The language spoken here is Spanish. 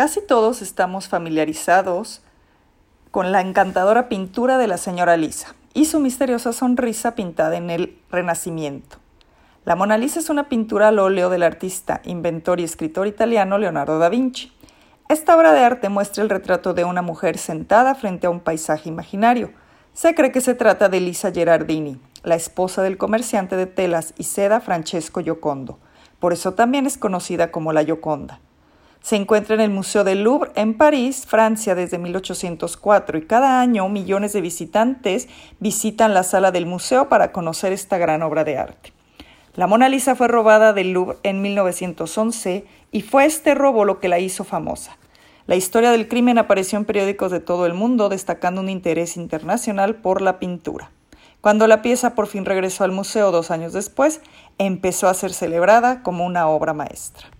Casi todos estamos familiarizados con la encantadora pintura de la señora Lisa y su misteriosa sonrisa pintada en el Renacimiento. La Mona Lisa es una pintura al óleo del artista, inventor y escritor italiano Leonardo da Vinci. Esta obra de arte muestra el retrato de una mujer sentada frente a un paisaje imaginario. Se cree que se trata de Lisa Gerardini, la esposa del comerciante de telas y seda Francesco Giocondo. Por eso también es conocida como la Gioconda. Se encuentra en el Museo del Louvre en París, Francia, desde 1804 y cada año millones de visitantes visitan la sala del museo para conocer esta gran obra de arte. La Mona Lisa fue robada del Louvre en 1911 y fue este robo lo que la hizo famosa. La historia del crimen apareció en periódicos de todo el mundo, destacando un interés internacional por la pintura. Cuando la pieza por fin regresó al museo dos años después, empezó a ser celebrada como una obra maestra.